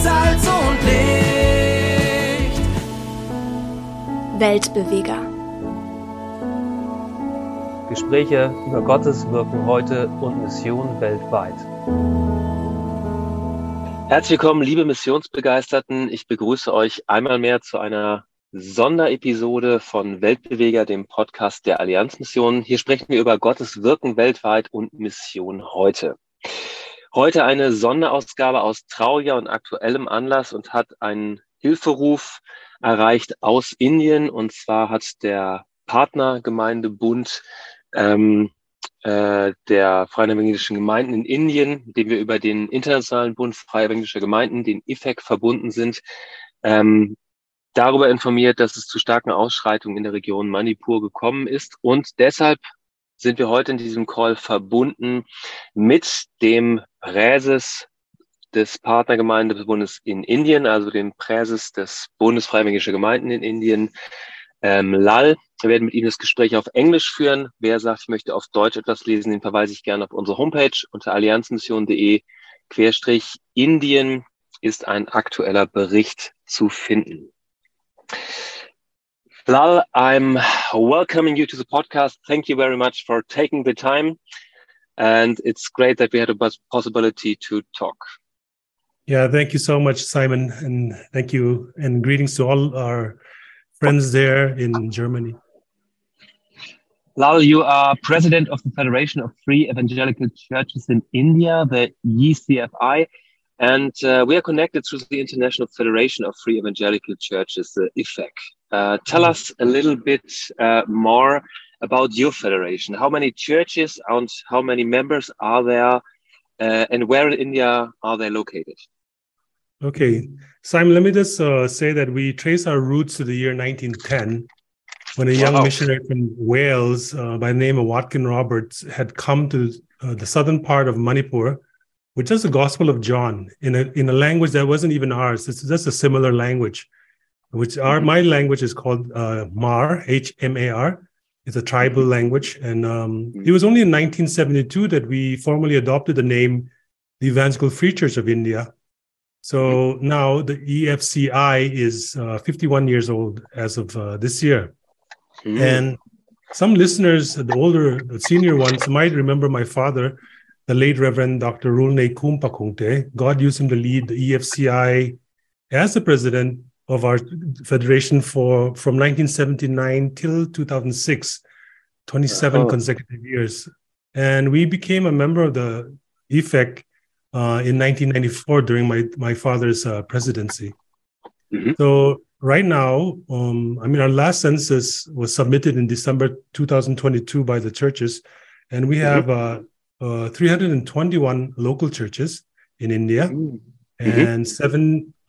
Salz und Licht. Weltbeweger. Gespräche über Gottes Wirken heute und Mission weltweit. Herzlich willkommen, liebe Missionsbegeisterten. Ich begrüße euch einmal mehr zu einer Sonderepisode von Weltbeweger, dem Podcast der Allianzmission. Hier sprechen wir über Gottes Wirken weltweit und Mission heute. Heute eine Sonderausgabe aus trauriger und aktuellem Anlass und hat einen Hilferuf erreicht aus Indien. Und zwar hat der Partnergemeindebund ähm, äh, der Freien Evangelischen Gemeinden in Indien, dem wir über den Internationalen Bund Freie Evangelischer Gemeinden, den IFEC, verbunden sind, ähm, darüber informiert, dass es zu starken Ausschreitungen in der Region Manipur gekommen ist. Und deshalb sind wir heute in diesem Call verbunden mit dem Präses des Partnergemeindebundes in Indien, also dem Präses des Bundes Freiwilliger Gemeinden in Indien, ähm, Lal. Wir werden mit ihm das Gespräch auf Englisch führen. Wer sagt, ich möchte auf Deutsch etwas lesen, den verweise ich gerne auf unsere Homepage unter allianzmission.de Querstrich Indien ist ein aktueller Bericht zu finden. Lal, I'm welcoming you to the podcast. Thank you very much for taking the time. And it's great that we had a possibility to talk. Yeah, thank you so much, Simon. And thank you. And greetings to all our friends there in Germany. Lal, you are president of the Federation of Free Evangelical Churches in India, the EFCI. And uh, we are connected through the International Federation of Free Evangelical Churches, the IFFEC. Uh, tell mm. us a little bit uh, more about your federation. How many churches and how many members are there? Uh, and where in India are they located? Okay, Simon, let me just uh, say that we trace our roots to the year 1910 when a young wow. missionary from Wales uh, by the name of Watkin Roberts had come to the southern part of Manipur which is the Gospel of John in a in a language that wasn't even ours. It's just a similar language, which our my language is called uh, Hmar H M A R. It's a tribal mm-hmm. language, and um, it was only in 1972 that we formally adopted the name the Evangelical Free Church of India. So mm-hmm. now the EFCI is uh, 51 years old as of uh, this year, mm. and some listeners, the older, the senior ones, might remember my father the late Reverend Dr. Rulne Kumpakungte. God used him to lead the EFCI as the president of our federation for from 1979 till 2006, 27 oh. consecutive years. And we became a member of the IFFEC uh, in 1994 during my, my father's uh, presidency. Mm-hmm. So right now, um, I mean, our last census was submitted in December 2022 by the churches, and we mm-hmm. have uh, uh, 321 local churches in India mm-hmm. and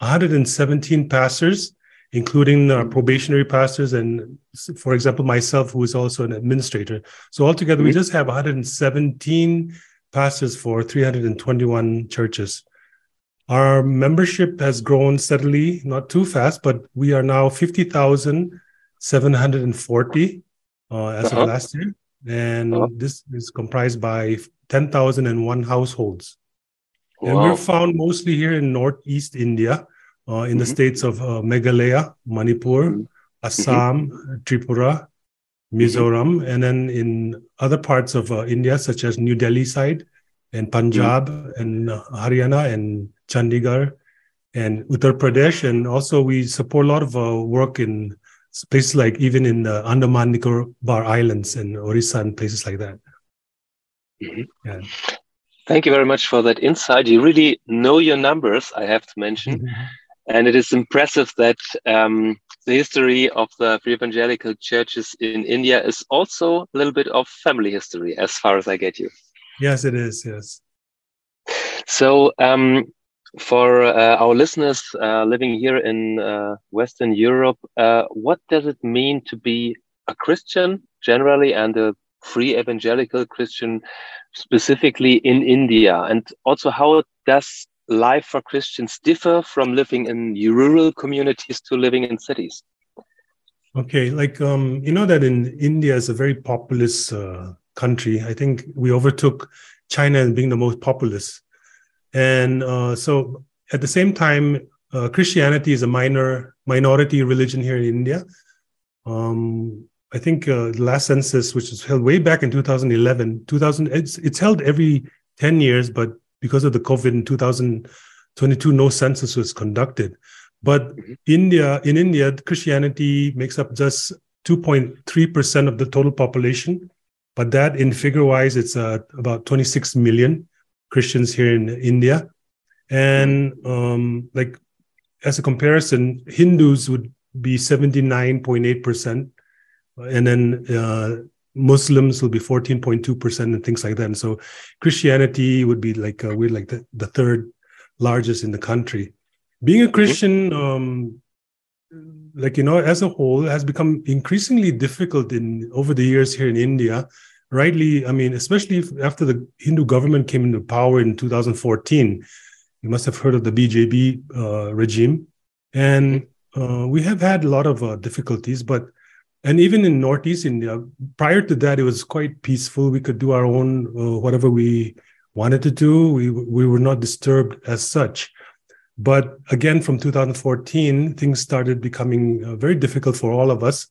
717 pastors, including uh, probationary pastors and, for example, myself, who is also an administrator. So altogether, mm-hmm. we just have 117 pastors for 321 churches. Our membership has grown steadily, not too fast, but we are now 50,740 uh, as uh-huh. of last year. And uh-huh. this is comprised by 10,001 households. Wow. And we're found mostly here in Northeast India, uh, in mm-hmm. the states of uh, Meghalaya, Manipur, mm-hmm. Assam, mm-hmm. Tripura, Mizoram, and then in other parts of uh, India, such as New Delhi side and Punjab mm-hmm. and uh, Haryana and Chandigarh and Uttar Pradesh. And also we support a lot of uh, work in places like even in the Andaman Nicobar Islands and Orissa and places like that. Mm-hmm. Yeah. Thank you very much for that insight. You really know your numbers, I have to mention. Mm-hmm. And it is impressive that um, the history of the free evangelical churches in India is also a little bit of family history, as far as I get you. Yes, it is. Yes. So, um, for uh, our listeners uh, living here in uh, Western Europe, uh, what does it mean to be a Christian generally and a free evangelical Christian specifically in India? And also, how does life for Christians differ from living in rural communities to living in cities? Okay, like um, you know that in India is a very populous uh, country. I think we overtook China as being the most populous, and uh, so at the same time, uh, Christianity is a minor minority religion here in India. Um, I think uh, the last census, which was held way back in 2011, 2000, it's, it's held every 10 years, but because of the COVID in 2022, no census was conducted. But mm-hmm. India, in India, Christianity makes up just 2.3% of the total population. But that, in figure wise, it's uh, about 26 million Christians here in India. And um, like as a comparison, Hindus would be 79.8%, and then uh, Muslims will be 14.2% and things like that. And so Christianity would be like, uh, we're like the, the third largest in the country. Being a mm-hmm. Christian, um, like, you know, as a whole, has become increasingly difficult in over the years here in India. Rightly, I mean, especially after the Hindu government came into power in 2014 you must have heard of the BJP uh, regime, and uh, we have had a lot of uh, difficulties. But and even in Northeast India, prior to that, it was quite peaceful. We could do our own uh, whatever we wanted to do. We we were not disturbed as such. But again, from 2014, things started becoming uh, very difficult for all of us.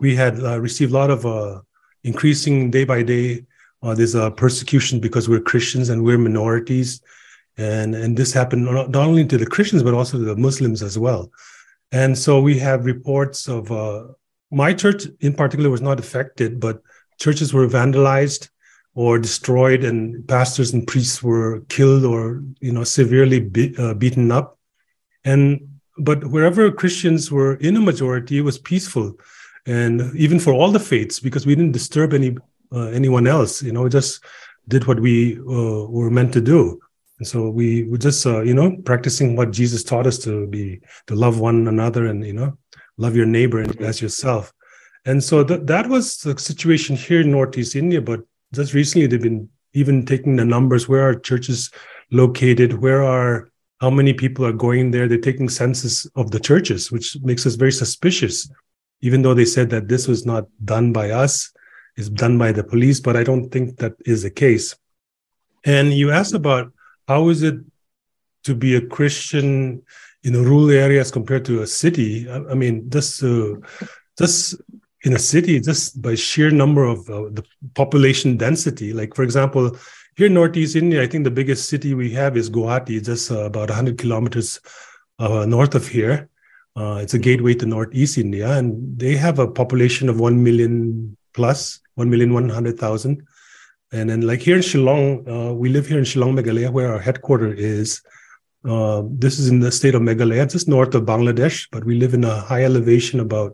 We had uh, received a lot of increasing day by day. there's a persecution because we're Christians and we're minorities and and this happened not, only to the Christians but also to the Muslims as well. And so we have reports of uh, my church in particular was not affected, but churches were vandalized or destroyed, and pastors and priests were killed or you know severely be, uh, beaten up. And but wherever Christians were in a majority, it was peaceful, and even for all the faiths because we didn't disturb any uh, anyone else. You know, we just did what we uh, were meant to do. And so we were just, uh, you know, practicing what Jesus taught us to be, to love one another and, you know, love your neighbor as yourself. And so th- that was the situation here in Northeast India. But just recently, they've been even taking the numbers where are churches located, where are how many people are going there. They're taking census of the churches, which makes us very suspicious, even though they said that this was not done by us, it's done by the police. But I don't think that is the case. And you asked about how is it to be a Christian in a rural areas compared to a city? I, I mean, just uh, just in a city, just by sheer number of uh, the population density. Like for example, here in Northeast India, I think the biggest city we have is Guwahati, just uh, about 100 kilometers uh, north of here. Uh, it's a gateway to Northeast India, and they have a population of 1 million plus, 1 million 100,000. And then, like here in Shillong, uh, we live here in Shillong, Meghalaya, where our headquarters is. Uh, this is in the state of Meghalaya, just north of Bangladesh, but we live in a high elevation, about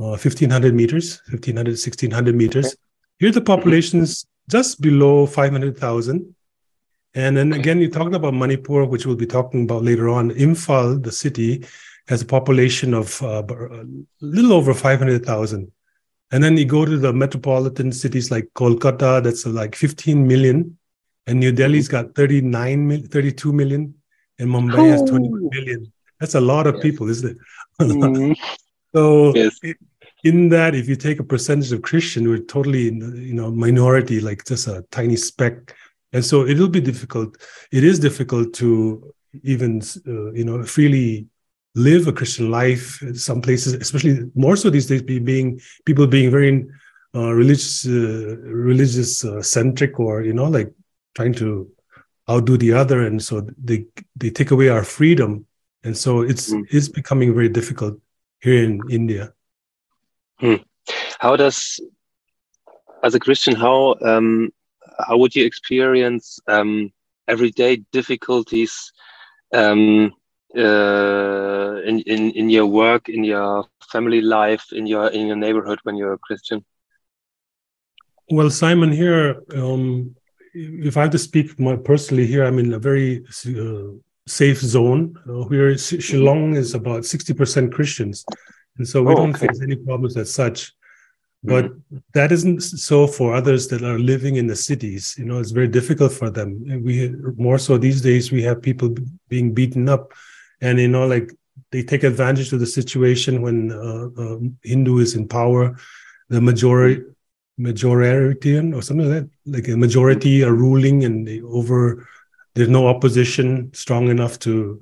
uh, 1,500 meters, 1,500, 1,600 meters. Okay. Here, the population is just below 500,000. And then again, you talked about Manipur, which we'll be talking about later on. Imphal, the city, has a population of uh, a little over 500,000. And then you go to the metropolitan cities like Kolkata, that's like 15 million. And New Delhi's got 39, 32 million. And Mumbai oh. has 21 million. That's a lot of yes. people, isn't it? mm. so yes. in that, if you take a percentage of Christian, we're totally, you know, minority, like just a tiny speck. And so it'll be difficult. It is difficult to even, uh, you know, freely live a Christian life. In some places, especially more so these days, be being people being very uh, religious, uh, religious uh, centric, or you know, like trying to outdo the other, and so they they take away our freedom, and so it's mm. it's becoming very difficult here in India. Hmm. How does, as a Christian, how um, how would you experience um, everyday difficulties? Um, uh, in, in in your work, in your family life, in your in your neighborhood when you're a Christian? Well, Simon, here, um, if I have to speak my, personally here, I'm in a very uh, safe zone. Uh, here, Shillong is about sixty percent Christians, and so we oh, don't okay. face any problems as such. But mm-hmm. that isn't so for others that are living in the cities. You know, it's very difficult for them. We more so these days we have people being beaten up and you know like they take advantage of the situation when uh, uh, Hindu is in power, the majority majoritarian or something like that, like a majority are ruling and they over there's no opposition strong enough to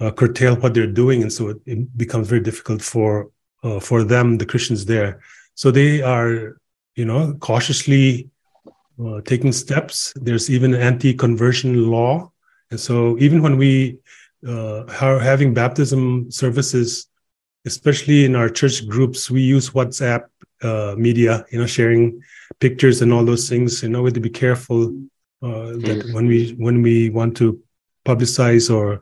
uh, curtail what they're doing, and so it, it becomes very difficult for uh, for them, the Christians there. So they are, you know, cautiously uh, taking steps. There's even an anti-conversion law, and so even when we uh, are having baptism services, especially in our church groups, we use WhatsApp uh, media, you know, sharing pictures and all those things. You know, we have to be careful uh, that mm. when we when we want to publicize or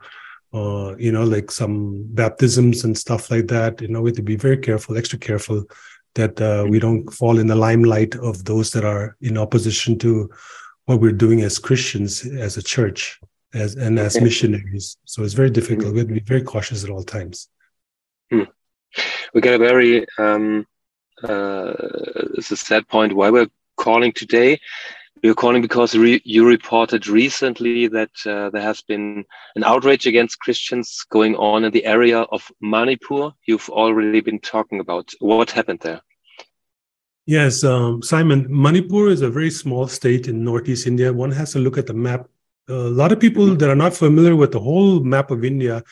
uh, you know, like some baptisms and stuff like that. You know, we have to be very careful, extra careful that uh, we don't fall in the limelight of those that are in opposition to what we're doing as Christians, as a church, as and as missionaries. So it's very difficult. Mm. We have to be very cautious at all times. Hmm. We get a very um, uh, it's a sad point why we're calling today you're calling because re you reported recently that uh, there has been an outrage against Christians going on in the area of Manipur. You've already been talking about what happened there. Yes, um, Simon, Manipur is a very small state in northeast India. One has to look at the map. a lot of people that are not familiar with the whole map of India,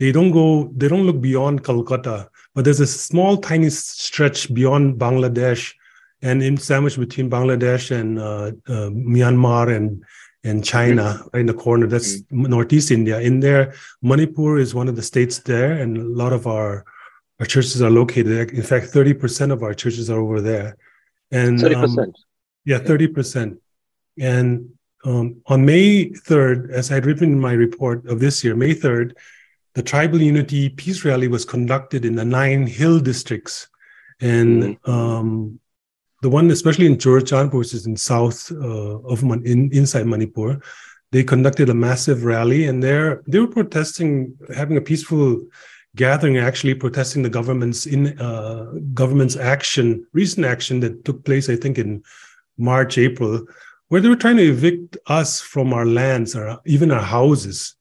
they don't go, they don't look beyond Calcutta, but there's a small, tiny stretch beyond Bangladesh and in sandwiched between Bangladesh and uh, uh, Myanmar and and China right in the corner. That's mm-hmm. Northeast India. In there, Manipur is one of the states there, and a lot of our our churches are located. there. In fact, thirty percent of our churches are over there. And thirty um, percent. yeah, thirty percent. And um, on May third, as I had written in my report of this year, May third, the Tribal Unity Peace Rally was conducted in the nine hill districts, and mm-hmm. um, the one especially in Churachandpur, which is in south uh, of Man- in, inside Manipur, they conducted a massive rally, and they're they were protesting, having a peaceful gathering, actually protesting the government's in uh, government's action, recent action that took place, I think, in March, April, where they were trying to evict us from our lands or even our houses.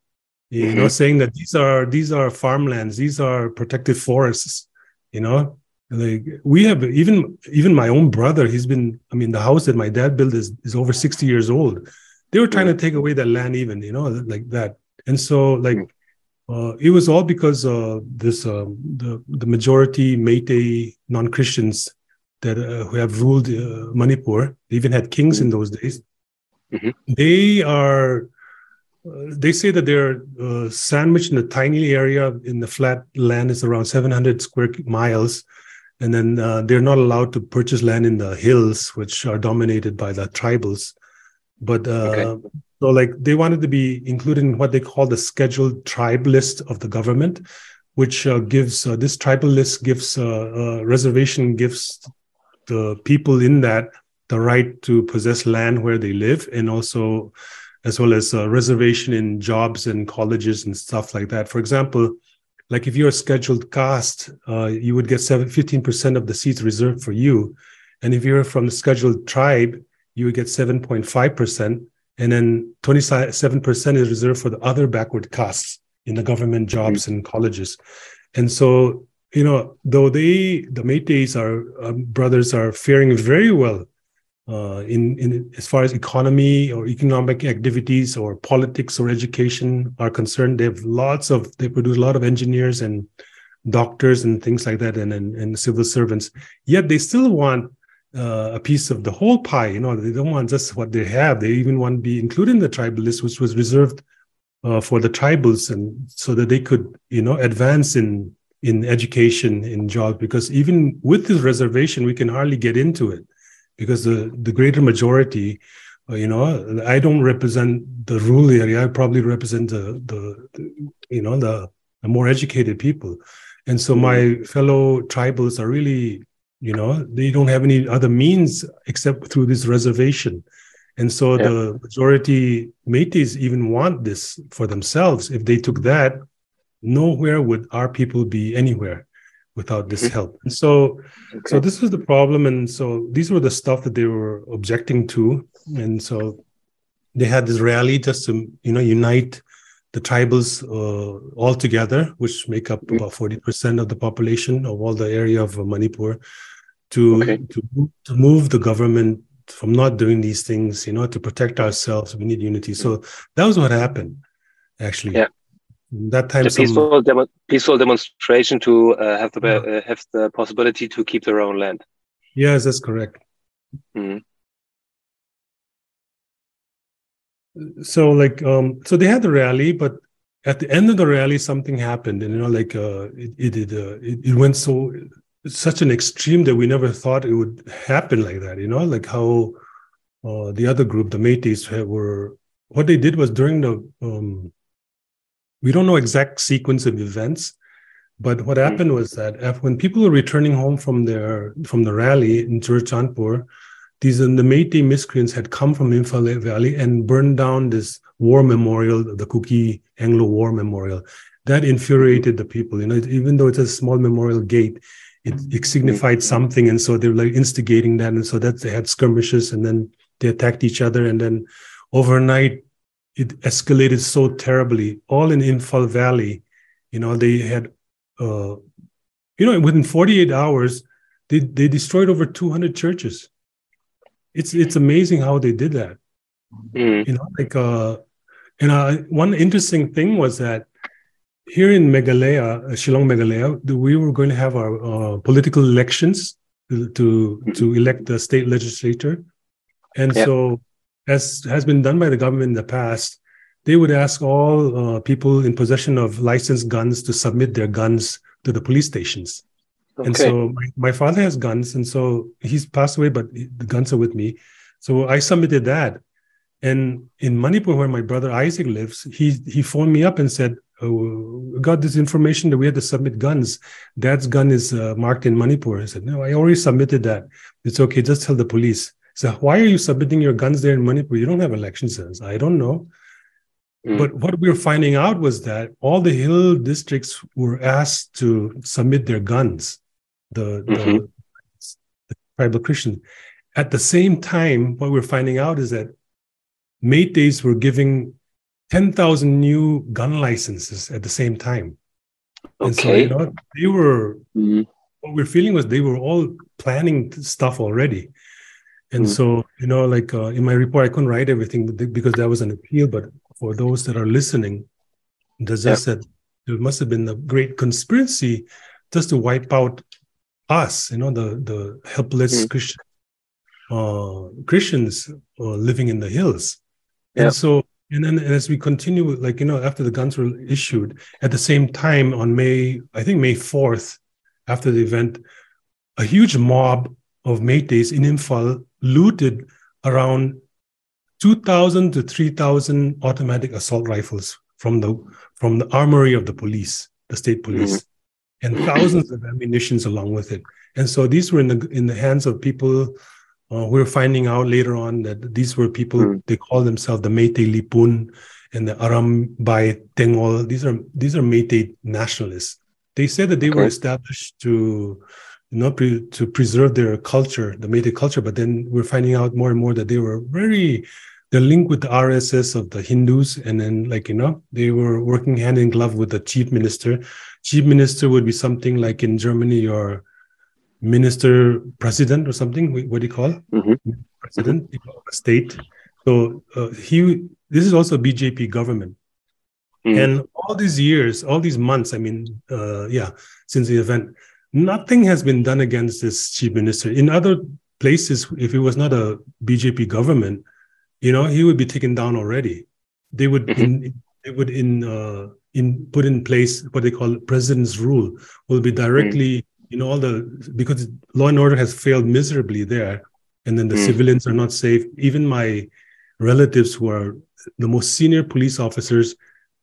You mm-hmm. know, saying that these are these are farmlands, these are protected forests. You know, like we have even even my own brother he's been i mean the house that my dad built is, is over 60 years old they were trying to take away that land even you know like that and so like uh, it was all because uh, this uh, the the majority Meitei non-Christians that uh, who have ruled uh, Manipur. They even had kings in those days. Mm-hmm. They are. Uh, they say that they're sandwiched in a tiny area in the flat land is around 700 square miles and then uh, they're not allowed to purchase land in the hills, which are dominated by the tribals. But uh, okay. so, like, they wanted to be included in what they call the scheduled tribe list of the government, which uh, gives uh, this tribal list gives uh, uh, reservation gives the people in that the right to possess land where they live, and also as well as reservation in jobs and colleges and stuff like that. For example like if you're a scheduled caste, uh, you would get 7, 15% of the seats reserved for you. And if you're from the scheduled tribe, you would get 7.5%. And then 27% is reserved for the other backward castes in the government jobs mm-hmm. and colleges. And so, you know, though they, the Meiteis, our um, brothers, are faring very well uh, in, in as far as economy or economic activities or politics or education are concerned. They have lots of they produce a lot of engineers and doctors and things like that, and and, and civil servants. Yet they still want uh, a piece of the whole pie. You know, they don't want just what they have. They even want to be included in the tribal list, which was reserved uh, for the tribals, and so that they could you know advance in in education in jobs. Because even with this reservation, we can hardly get into it because the, the greater majority, uh, you know, I don't represent the rural area. I probably represent the, the, the you know, the, the, more educated people. And so my mm-hmm. fellow tribals are really, you know, they don't have any other means except through this reservation. And so yeah. the majority Meiteis even want this for themselves. If they took that, nowhere would our people be anywhere without this mm-hmm. help. And so, okay. so this was the problem, and so these were the stuff that they were objecting to, and so they had this rally just to you know unite the tribals uh, all together, which make up mm-hmm. about forty percent of the population of all the area of Manipur, to okay. to to move the government from not doing these things, you know, to protect ourselves. We need unity. So that was what happened, actually. Yeah. That time, The some, peaceful, demo- peaceful demonstration to uh, have the Yeah. uh, have the possibility to keep their own land. yes, that's correct. Mhm. So, like, um, so they had the rally, but at the end of the rally, something happened, and you know, like, uh, it it it, uh, it, it went so such an extreme that we never thought it would happen like that. You know, like how uh, the other group, the Meiteis, were what they did was during the um, we don't know exact sequence of events, but what hmm. happened was that af- when people were returning home from their from the rally in Churachandpur, these uh, the Meitei miscreants had come from Imphal Valley and burned down this war memorial, the Kuki Anglo War Memorial. That hmm. infuriated the people. You know, even though it's a small memorial gate, it, hmm. it signified something, and so they were like instigating that, and so that they had skirmishes, and then they attacked each other, and then overnight it escalated so terribly. All in Imphal Valley, you know, they had, uh, you know, within 48 hours, they they destroyed over 200 churches. It's it's amazing how they did that. Mhm. You know, like uh, and uh, one interesting thing was that here in Meghalaya, uh, Shillong Meghalaya, we were going to have our uh, political elections to to, to elect the state legislature, and Yeah. so as has been done by the government in the past, they would ask all uh, people in possession of licensed guns to submit their guns to the police stations. Okay. And so my, my father has guns, and so he's passed away, but the guns are with me. So I submitted that. And in Manipur, where my brother Isaac lives, he he phoned me up and said, oh, "Got this information that we had to submit guns. Dad's gun is uh, marked in Manipur." I said, "No, I already submitted that. It's okay. Just tell the police." So why are you submitting your guns there in Manipur? You don't have election cells. I don't know. Mm. But what we were finding out was that all the hill districts were asked to submit their guns, the, the, Mhm. the tribal Christians. At the same time, what we're finding out is that Meiteis were giving 10,000 new gun licenses at the same time. And so, Okay. you know, they were, Mhm. what we're feeling was they were all planning stuff already. And Mm. so, you know, like uh, in my report, I couldn't write everything because that was an appeal. But for those that are listening, there's just that there must have been a great conspiracy just to wipe out us, you know, the the helpless Mm. Christian, uh, Christians uh, living in the hills. Yeah. And so, and then as we continue, like you know, after the guns were issued, at the same time on May, I think May fourth, after the event, a huge mob of Meiteis in Imphal looted around 2,000 to 3,000 automatic assault rifles from the from the armory of the police, the state police, and thousands of ammunitions along with it. And so these were in the in the hands of people. Uh, We're finding out later on that these were people Mm. they call themselves the Meitei Leepun and the Aram Bai Tengol. These are these are Meitei nationalists. They said that they were established to you know pre- to preserve their culture, the Meitei culture, but then we're finding out more and more that they were very they're linked with the RSS of the Hindus, and then like you know they were working hand in glove with the chief minister. Chief minister would be something like in Germany your minister president or something. What do you call? Mhm. president you know, of a state? So uh, he this is also a BJP government. Mm. And all these years, all these months, I mean, uh, yeah, since the event, nothing has been done against this chief minister. In other places, if it was not a BJP government, you know, he would be taken down already. They would in, they would in uh, in put in place what they call president's rule will be directly you know all the because law and order has failed miserably there and then the Mm. civilians are not safe even my relatives who are the most senior police officers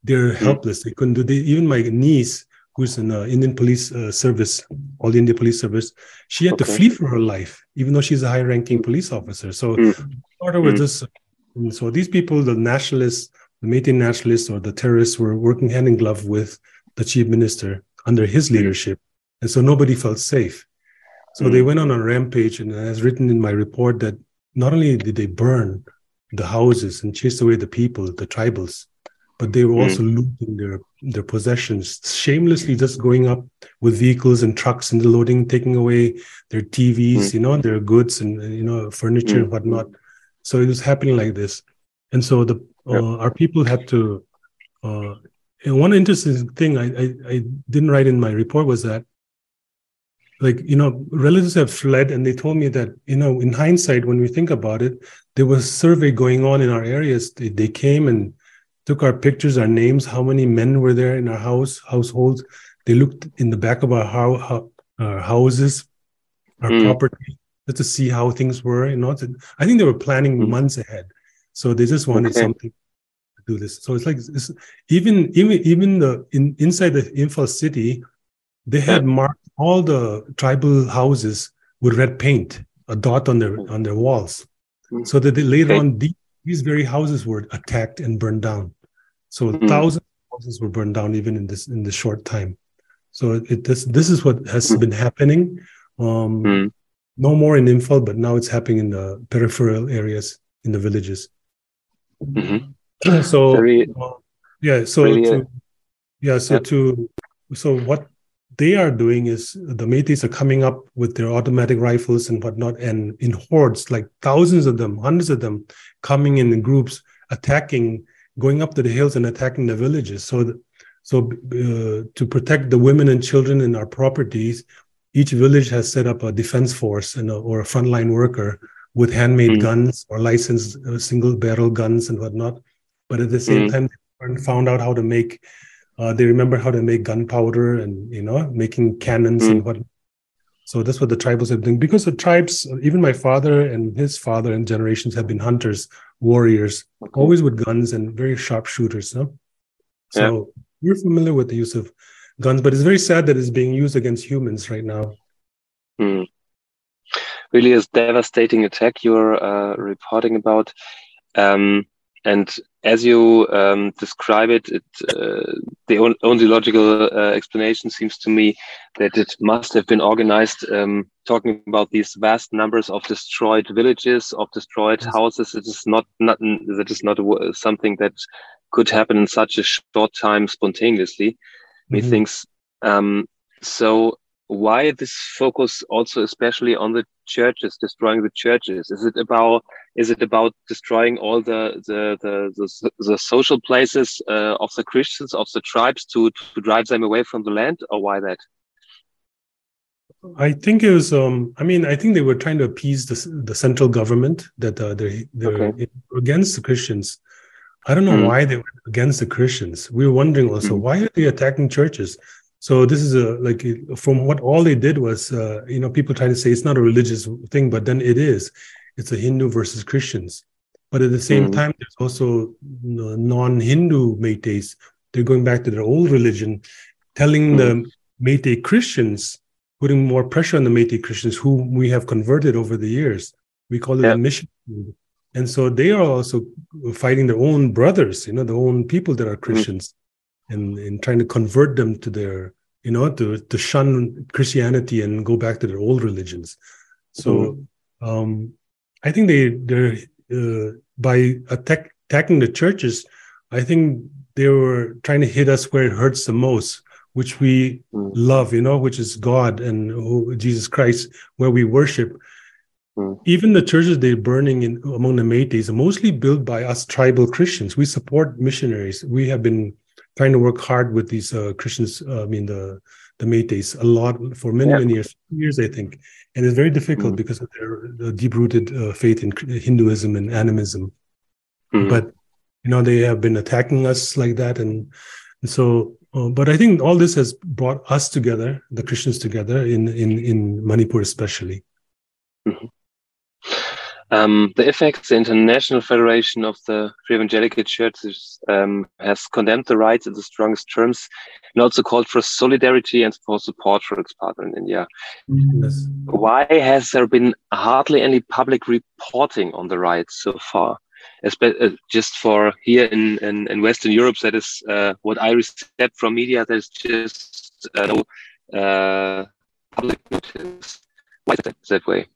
they're helpless they couldn't do they, even my niece who's in the indian police uh, service all the india police service she had to flee for her life even though she's a high ranking police officer so Mm. order was Mm. just so these people the nationalists the Meitei nationalists or the terrorists were working hand in glove with the chief minister under his Mm. leadership and so nobody felt safe so Mm. they went on a rampage and as written in my report that not only did they burn the houses and chase away the people the tribals but they were mm. also looting their their possessions, shamelessly just going up with vehicles and trucks and loading, taking away their TVs, mm. you know, their goods and you know furniture mm. and whatnot. So it was happening like this, and so the uh, our people had to. Uh, and one interesting thing I, I I didn't write in my report was that like you know relatives have fled and they told me that you know in hindsight when we think about it there was survey going on in our areas they, they came and took our pictures our names how many men were there in our house households they looked in the back of our, how, our houses our mm. property just to see how things were you know i think they were planning mm. months ahead so they just wanted okay. something to do this so it's like it's, even even even the in, inside the Imphal city they had marked all the tribal houses with red paint, a dot on their on their walls, mm. so that they, later okay. on these, very houses were attacked and burned down. So mm. thousands of houses were burned down even in this in this short time. So it, this this is what has mm. been happening. Um, mm. no more in Imphal, but now it's happening in the peripheral areas in the villages. Mm-hmm. So very, uh, yeah, so to, yeah, so to so what they are doing is the Meiteis are coming up with their automatic rifles and whatnot, and in hordes, like thousands of them, hundreds of them, coming in groups, attacking, going up to the hills and attacking the villages. So, so uh, to protect the women and children in our properties, each village has set up a defense force and a, or a frontline worker with handmade mm. guns or licensed uh, single barrel guns and whatnot. But at the same mm. time, they found out how to make uh, they remember how to make gunpowder and you know making cannons mm. and what. So that's what the tribals have done because the tribes, even my father and his father and generations have been hunters, warriors, okay. always with guns and very sharp shooters. No? So yeah. we're familiar with the use of guns, but it's very sad that it's being used against humans right now. Mm. Really, is devastating attack you're uh, reporting about. Um, and as you um, describe it, it uh, the on only logical uh, explanation seems to me that it must have been organized. Um, talking about these vast numbers of destroyed villages, of destroyed houses, it is not, not that is not something that could happen in such a short time spontaneously. Mm -hmm. Methinks um, so why this focus also especially on the churches destroying the churches is it about is it about destroying all the the the, the, the social places uh, of the christians of the tribes to to drive them away from the land or why that I think it was. Um, I mean, I think they were trying to appease the the central government that uh, they they're okay. against the Christians. I don't know mm. why they were against the Christians. We were wondering also mm. why are they attacking churches? So this is a like from what all they did was uh, you know people try to say it's not a religious thing, but then it is. It's a Hindu versus Christians. But at the same mm. time, there's also non-Hindu Meiteis. They're going back to their old religion, telling mm. the Meitei Christians, putting more pressure on the Meitei Christians, whom we have converted over the years. We call it yep. a mission. And so they are also fighting their own brothers, you know, their own people that are mm. Christians. Mm and, and trying to convert them to their you know to to shun christianity and go back to their old religions so mm-hmm. um i think they they're uh, by attack, attacking the churches i think they were trying to hit us where it hurts the most which we mm. love you know which is god and who, jesus christ where we worship mm. even the churches they're burning in among the Meiteis are mostly built by us tribal Christians. We support missionaries. We have been trying to work hard with these uh, Christians. Uh, I mean the the Meiteis a lot for many yeah. many years, years I think, and it's very difficult mm. because of their deep rooted uh, faith in Hinduism and animism. Mm. But you know they have been attacking us like that, and, and so. Uh, but I think all this has brought us together, the Christians together in in in Manipur especially. Mm-hmm. Um, the IFFEC, the International Federation of the Free Evangelical Churches, um, has condemned the riots in the strongest terms and also called for solidarity and for support for its partner in India. Yes. Why has there been hardly any public reporting on the riots so far? Espe uh, just for here in, in, in, Western Europe, that is uh, what I received from media, there's just uh, no uh, public notice. Why is that, that way?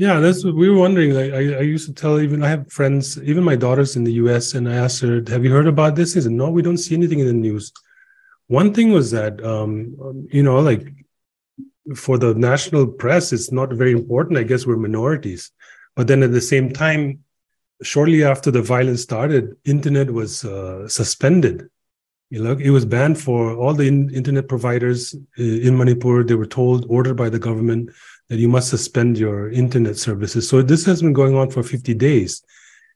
Yeah, that's what we were wondering. Like, I, I used to tell even I have friends, even my daughter's in the U.S., and I asked her, "Have you heard about this?" She "No, we don't see anything in the news." One thing was that, um, you know, like for the national press, it's not very important. I guess we're minorities, but then at the same time, shortly after the violence started, internet was uh, suspended. You know, it was banned for all the in- internet providers uh, in Manipur. They were told, ordered by the government, that you must suspend your internet services. So this has been going on for 50 days.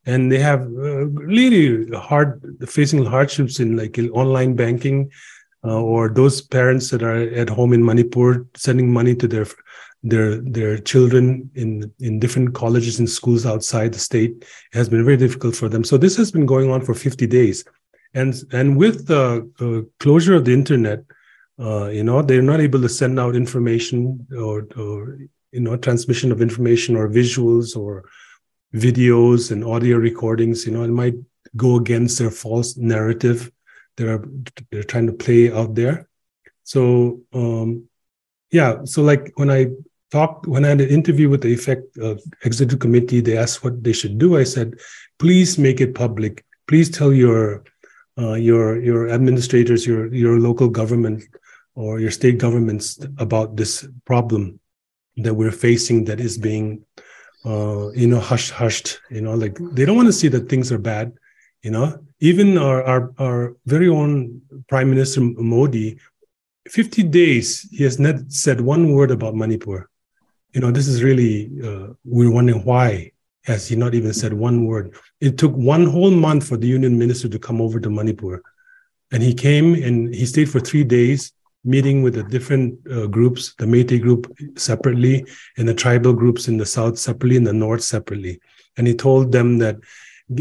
And they have uh, really hard facing hardships in like in online banking, uh, or those parents that are at home in Manipur sending money to their their their children in in different colleges and schools outside the state it has been very difficult for them. So this has been going on for 50 days, and and with the uh, closure of the internet, uh, you know they're not able to send out information or, or you know transmission of information or visuals or videos and audio recordings you know it might go against their false narrative they're they're trying to play out there. So um yeah so like when i talked when i had an interview with the effect uh, executive committee they asked what they should do. I said please make it public. Please tell your uh, your your administrators your your local government or your state governments about this problem that we're facing that is being uh, you know hushed hushed you know like they don't want to see that things are bad you know? Even our our, our very own prime minister modi 50 days he has not said one word about manipur you know this is really uh, we're wondering why has he not even said one word? It took one whole month for the union minister to come over to manipur and he came and he stayed for three days meeting with the different uh, groups, the Meitei group separately, and the tribal groups in the south separately, in the north separately. And he told them that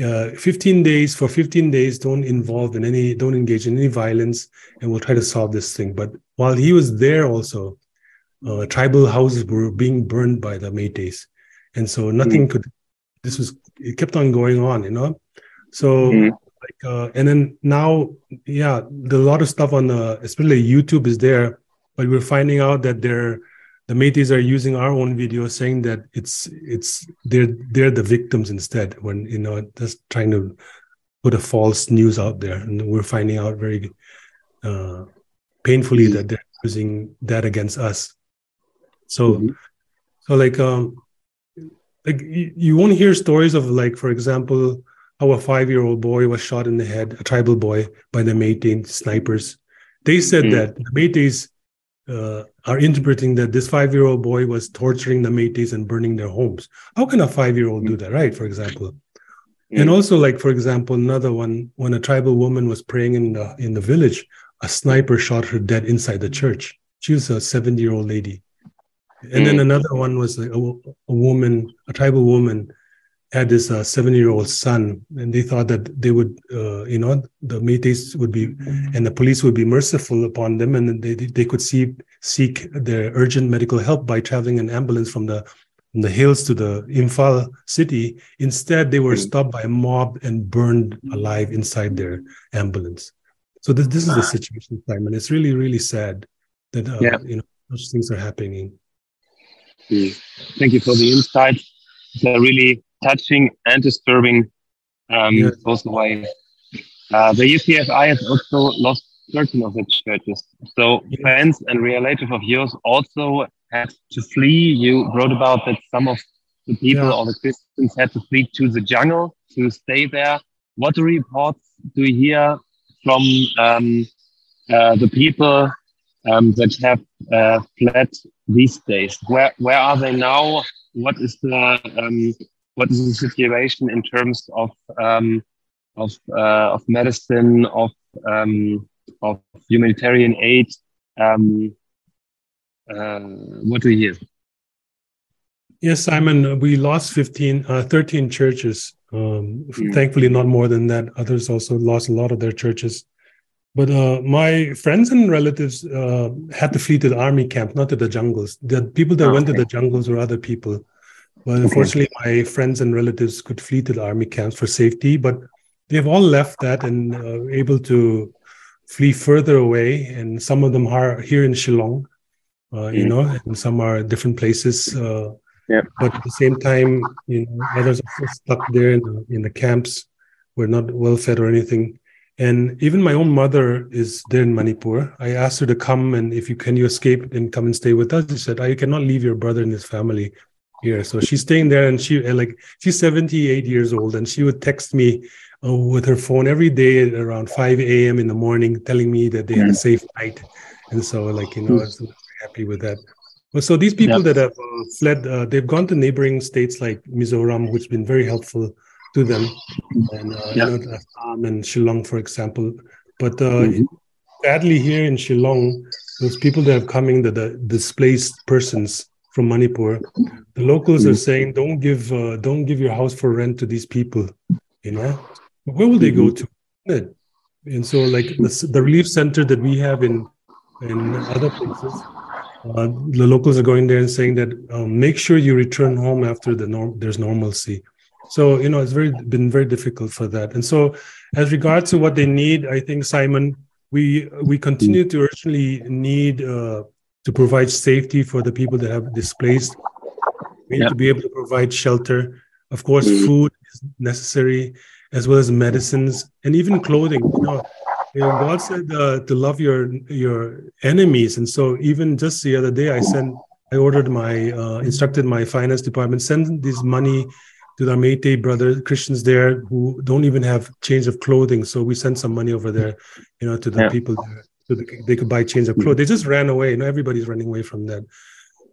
uh, 15 days for 15 days don't involve in any don't engage in any violence and we'll try to solve this thing. But while he was there also uh, tribal houses were being burned by the Meiteis. And so nothing mm could this was it kept on going on you know? So mm like uh, and then now yeah the, a lot of stuff on the especially youtube is there but we're finding out that they're the Meiteis are using our own video saying that it's it's they're they're the victims instead when you know just trying to put a false news out there and we're finding out very uh, painfully that they're using that against us so mm-hmm. so like um like you, you won't hear stories of like for example how a five year old boy was shot in the head, a tribal boy, by the Meitei snipers. They said mm. that the Meiteis uh, are interpreting that this five year old boy was torturing the Meiteis and burning their homes. How can a five year old mm. do that, right? For example. Mm. And also, like for example, another one when a tribal woman was praying in the in the village, a sniper shot her dead inside the church. She was a 70 year old lady. And then mm. another one was a, a woman, a tribal woman had this uh, seven-year-old son, and they thought that they would, uh, you know, the Meiteis would be, and the police would be merciful upon them, and they they could see seek their urgent medical help by traveling an ambulance from the from the hills to the Imphal city. Instead, they were stopped by a mob and burned alive inside their ambulance. So this this is the situation, Simon. It's really really sad that uh, yeah. you know such things are happening. Hmm. Thank you for the insight. They're really touching and disturbing um, yes. both way. Uh, the EFCI has also lost 13 of its churches. So yes. friends and relatives of yours also had to flee. You wrote about that some of the people yeah. or the Christians had to flee to the jungle to stay there. What reports do you hear from um, uh, the people um, that have uh, fled these days? Where where are they now? What is the um, what is the situation in terms of um, of uh, of medicine of um, of humanitarian aid? Um, uh, what do you hear? Yes, Simon, we lost 15, uh, 13 churches. Um, mm. Thankfully, not more than that. Others also lost a lot of their churches. But uh, my friends and relatives uh, had to flee to the army camp, not to the jungles. The people that oh, went okay. to the jungles were other people. Well, unfortunately, my friends and relatives could flee to the army camps for safety, but they've all left that and uh, able to flee further away. And some of them are here in Shillong, uh, mm-hmm. you know, and some are different places. Uh, Yeah. But at the same time, you know, others are stuck there in the, in the camps. We're not well fed or anything. And even my own mother is there in Manipur. I asked her to come and if you can you escape and come and stay with us. She said, I cannot leave your brother and his family here. So she's staying there and she like she's 78 years old and she would text me uh, with her phone every day at around 5 a.m. in the morning, telling me that they had a safe night. And so like, you know, I was happy with that. Well, so these people yep. that have uh, fled, uh, they've gone to neighboring states like Mizoram, which has been very helpful to them, and uh, yeah. you know, Assam and Shillong, for example. But uh, mm-hmm. sadly, here in Shillong, those people that have coming, the, the displaced persons from Manipur, the locals are saying, "Don't give, uh, don't give your house for rent to these people." You know, where will they go mm-hmm. to? And so, like the, the relief center that we have in in other places, uh, the locals are going there and saying that um, make sure you return home after the norm there's normalcy so you know it's very been very difficult for that and so as regards to what they need i think simon we we continue to urgently need uh, to provide safety for the people that have displaced we need yeah. to be able to provide shelter of course mm-hmm. food is necessary as well as medicines and even clothing you know, you know god said uh, to love your your enemies and so even just the other day i sent i ordered my uh, instructed my finance department send this money to the Meitei brothers, Christians there who don't even have change of clothing. So we sent some money over there, you know, to the yeah. people there so they, they could buy change of clothes. They just ran away. You know, everybody's running away from that.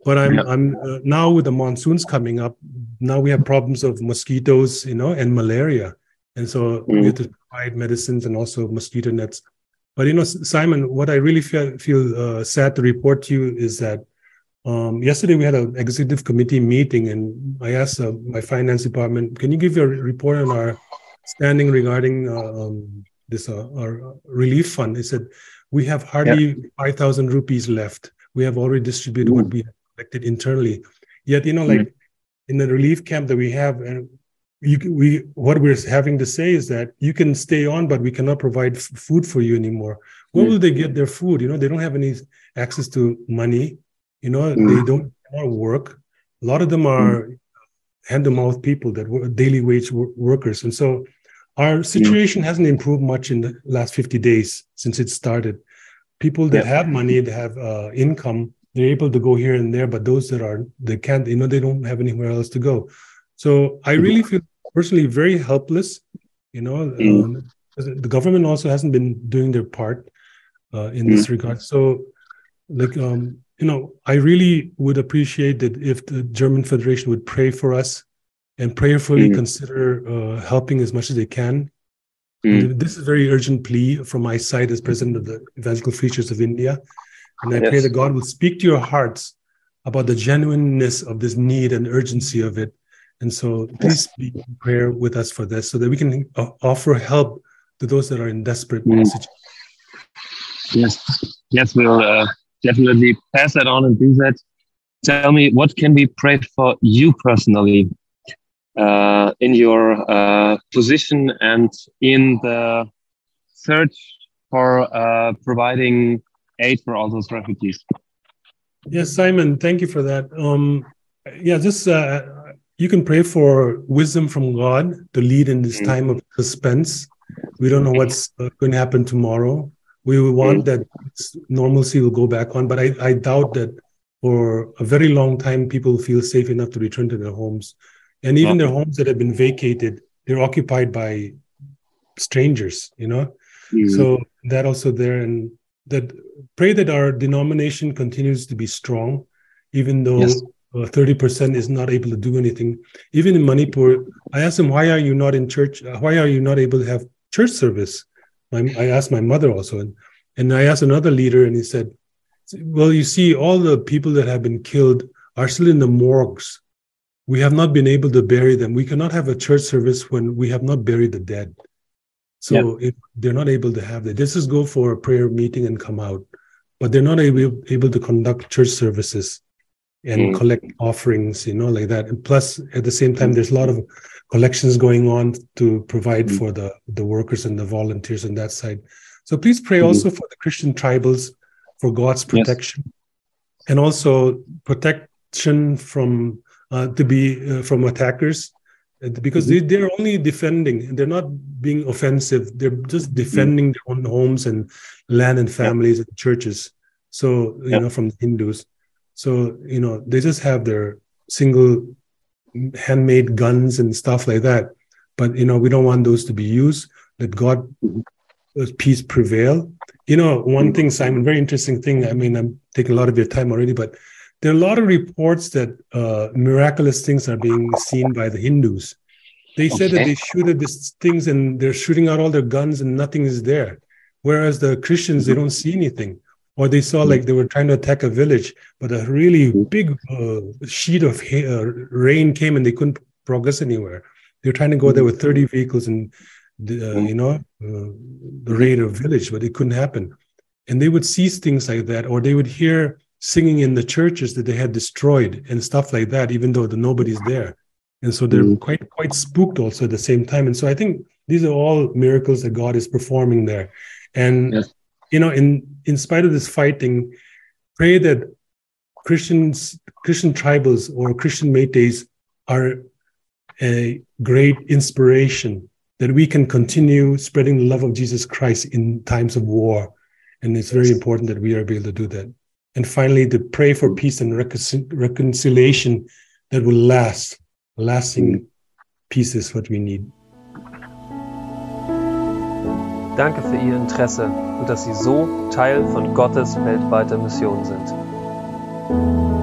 But I'm yeah. I'm uh, now with the monsoons coming up. Now we have problems of mosquitoes, you know, and malaria, and so mm. we have to provide medicines and also mosquito nets. But you know, Simon, what I really feel feel uh, sad to report to you is that um, yesterday we had an executive committee meeting, and I asked uh, my finance department, "Can you give a report on our standing regarding uh, um, this uh, our relief fund?" They said we have hardly yeah. five thousand rupees left. We have already distributed what we collected internally. Yet, you know, like mm-hmm. in the relief camp that we have, and uh, you we what we're having to say is that you can stay on, but we cannot provide f- food for you anymore. Where mm-hmm. will they get their food? You know, they don't have any access to money you know, mm. they don't work. A lot of them are mm. hand to mouth people that were daily wage workers. And so our mm. situation mm. hasn't improved much in the last 50 days since it started. People that yeah. have money, that have uh, income, they're able to go here and there, but those that are, they can't, you know, they don't have anywhere else to go. So I really feel personally very helpless. You know, mm. um, the government also hasn't been doing their part uh, in this regard. So, like, um, you know, I really would appreciate that if the German Federation would pray for us and prayerfully mm. consider uh, helping as much as they can. Mm. This is a very urgent plea from my side as president of the Evangelical Free Church of India. And I yes. pray that God will speak to your hearts about the genuineness of this need and urgency of it. And so please be in prayer with us for this so that we can uh, offer help to those that are in desperate mm. situations. Yes, yes, we'll uh, definitely pass that on and do that. Tell me, what can we pray for you personally uh, in your uh, position and in the search for uh, providing aid for all those refugees? Yes, Simon, thank you for that. Um, yeah, just uh, you can pray for wisdom from God to lead in this mm. time of suspense. We don't know what's uh, going to happen tomorrow we want mm. that normalcy will go back on but I, I doubt that for a very long time people feel safe enough to return to their homes and even their homes that have been vacated they're occupied by strangers you know mm. so that also there and that pray that our denomination continues to be strong even though yes. uh, 30% is not able to do anything even in manipur i asked them why are you not in church uh, why are you not able to have church service my, I asked my mother also, and, and I asked another leader, and he said, Well, you see, all the people that have been killed are still in the morgues. We have not been able to bury them. We cannot have a church service when we have not buried the dead. So if they're not able to have that, this is go for a prayer meeting and come out, but they're not able, able to conduct church services and mm. collect offerings, you know, like that. And plus, at the same time, there's a lot of collections going on to provide mm-hmm. for the the workers and the volunteers on that side so please pray mm-hmm. also for the christian tribals for god's protection yes. and also protection from to be uh, from attackers uh, because mm-hmm. they, they're only defending they're not being offensive they're just mm-hmm. defending their own homes and land and families yep. and churches so you yep. know from the hindus so you know they just have their single handmade guns and stuff like that but you know we don't want those to be used let god mm-hmm. peace prevail you know one thing simon very interesting thing i mean i'm taking a lot of your time already but there are a lot of reports that uh, miraculous things are being seen by the hindus. They okay. said that they shoot at these things and they're shooting out all their guns and nothing is there. Whereas the christians they mm-hmm. don't see anything. Or they saw like they were trying to attack a village but a really big uh, sheet of uh, rain came and they couldn't progress anywhere. They were trying to go there with 30 vehicles and uh, you know uh, the raid of village but it couldn't happen. And they would see things like that or they would hear singing in the churches that they had destroyed and stuff like that even though the nobody's there and so they're mm-hmm. quite quite spooked also at the same time and so i think these are all miracles that god is performing there and yes. you know in in spite of this fighting pray that christians christian tribals or christian Meiteis are a great inspiration that we can continue spreading the love of Jesus Christ in times of war. And it's very important that we are able to do that. And finally, to pray for peace and reconciliation that will last. Lasting mm. peace is what we need. Danke für Ihr Interesse und dass Sie so Teil von Gottes weltweiter Mission sind.